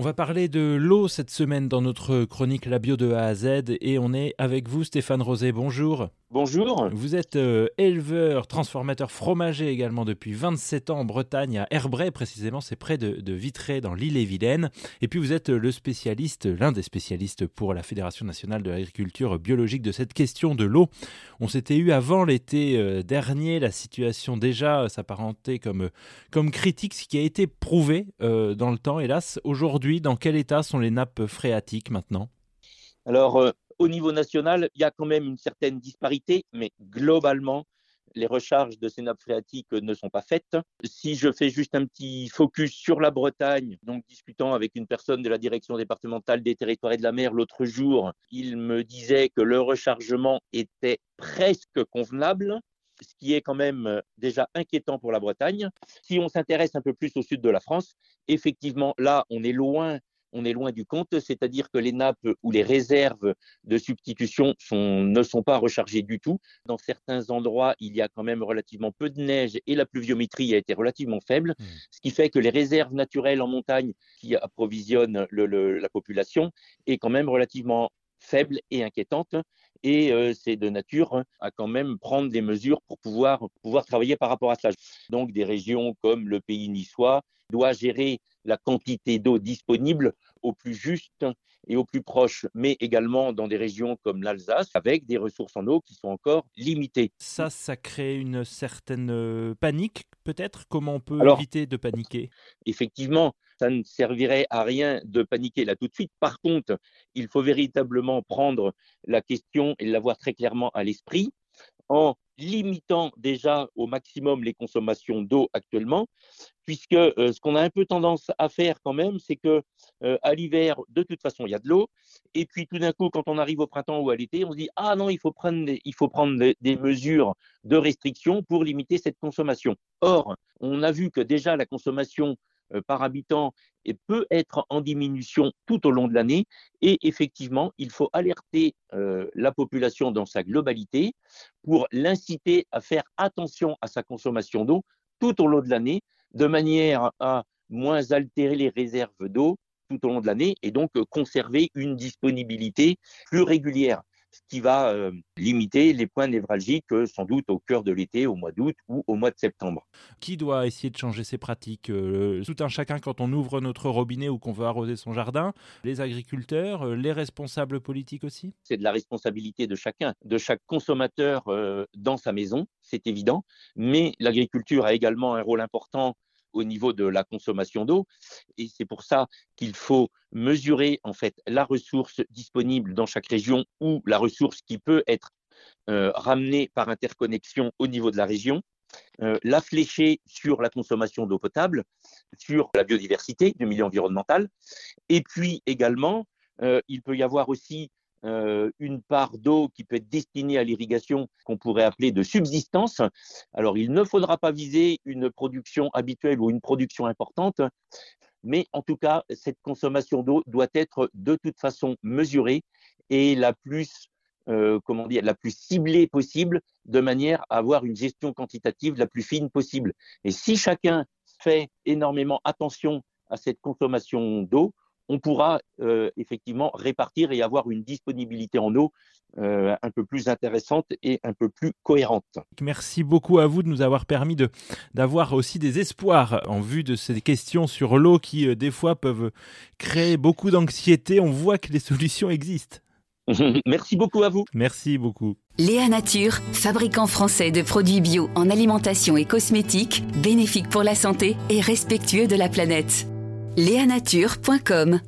On va parler de l'eau cette semaine dans notre chronique La bio de A à Z et on est avec vous Stéphane Rosé. Bonjour. Bonjour. Vous êtes euh, éleveur, transformateur fromager également depuis 27 ans en Bretagne, à Herbray précisément, c'est près de, Vitré dans l'île et Vilaine. Et puis vous êtes le spécialiste, l'un des spécialistes pour la Fédération nationale de l'agriculture biologique de cette question de l'eau. On s'était eu avant l'été euh, dernier, la situation déjà euh, s'apparentait comme, comme critique, ce qui a été prouvé dans le temps, hélas. Aujourd'hui, dans quel état sont les nappes phréatiques maintenant? Alors, au niveau national, il y a quand même une certaine disparité, mais globalement, les recharges de ces nappes phréatiques ne sont pas faites. Si je fais juste un petit focus sur la Bretagne, donc discutant avec une personne de la direction départementale des territoires et de la mer l'autre jour, il me disait que le rechargement était presque convenable ce qui est quand même déjà inquiétant pour la Bretagne. Si on s'intéresse un peu plus au sud de la France, effectivement, là, on est loin on est loin du compte, c'est-à-dire que les nappes ou les réserves de substitution ne sont pas rechargées du tout. Dans certains endroits, il y a quand même relativement peu de neige et la pluviométrie a été relativement faible, mmh. ce qui fait que les réserves naturelles en montagne qui approvisionnent la population est quand même relativement faible et inquiétante. Et euh, c'est de nature à quand même prendre des mesures pour pouvoir, pouvoir travailler par rapport à cela. Donc des régions comme le pays niçois doit gérer la quantité d'eau disponible au plus juste et au plus proche, mais également dans des régions comme l'Alsace, avec des ressources en eau qui sont encore limitées. Ça, ça crée une certaine euh, panique, peut-être? Comment on peut éviter de paniquer? Effectivement, ça ne servirait à rien de paniquer là tout de suite. Par contre, il faut véritablement prendre la question et l'avoir très clairement à l'esprit en limitant déjà au maximum les consommations d'eau actuellement, puisque euh, ce qu'on a un peu tendance à faire quand même, c'est que euh, à l'hiver, de toute façon, il y a de l'eau, et puis tout d'un coup, quand on arrive au printemps ou à l'été, on se dit ah non, il faut prendre des, il faut prendre des, mesures de restriction pour limiter cette consommation. Or, on a vu que déjà la consommation par habitant et peut être en diminution tout au long de l'année. Et effectivement, il faut alerter euh, la population dans sa globalité pour l'inciter à faire attention à sa consommation d'eau tout au long de l'année, de manière à moins altérer les réserves d'eau tout au long de l'année et donc euh, conserver une disponibilité plus régulière ce qui va euh, limiter les points névralgiques euh, sans doute au cœur de l'été, au mois d'août ou au mois de septembre. Qui doit essayer de changer ses pratiques euh, Tout un chacun quand on ouvre notre robinet ou qu'on veut arroser son jardin Les agriculteurs, les responsables politiques aussi? C'est de la responsabilité de chacun, de chaque consommateur dans sa maison, c'est évident, mais l'agriculture a également un rôle important au niveau de la consommation d'eau. Et c'est pour ça qu'il faut mesurer en fait la ressource disponible dans chaque région ou la ressource qui peut être euh, ramenée par interconnexion au niveau de la région, euh, la flécher sur la consommation d'eau potable, sur la biodiversité, du milieu environnemental, et puis également, euh, il peut y avoir aussi euh, une part d'eau qui peut être destinée à l'irrigation qu'on pourrait appeler de subsistance. Alors, il ne faudra pas viser une production habituelle ou une production importante, mais en tout cas, cette consommation d'eau doit être de toute façon mesurée et la plus, euh, comment dire, la plus ciblée possible, de manière à avoir une gestion quantitative la plus fine possible. Et si chacun fait énormément attention à cette consommation d'eau, on pourra euh, effectivement répartir et avoir une disponibilité en eau euh, un peu plus intéressante et un peu plus cohérente. Merci beaucoup à vous de nous avoir permis de d'avoir aussi des espoirs en vue de ces questions sur l'eau qui euh, des fois peuvent créer beaucoup d'anxiété. On voit que les solutions existent. Merci beaucoup à vous. Merci beaucoup. Léa Nature, fabricant français de produits bio en alimentation et cosmétiques, bénéfique pour la santé et respectueux de la planète. Léanature.com